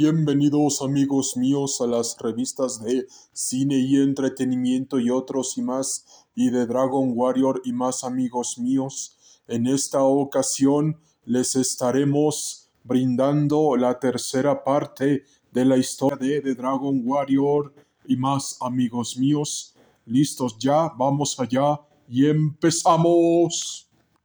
Bienvenidos amigos míos a las revistas de cine y entretenimiento y otros y más y de Dragon Warrior y más amigos míos. En esta ocasión les estaremos brindando la tercera parte de la historia de The Dragon Warrior y más amigos míos. Listos ya, vamos allá y empezamos.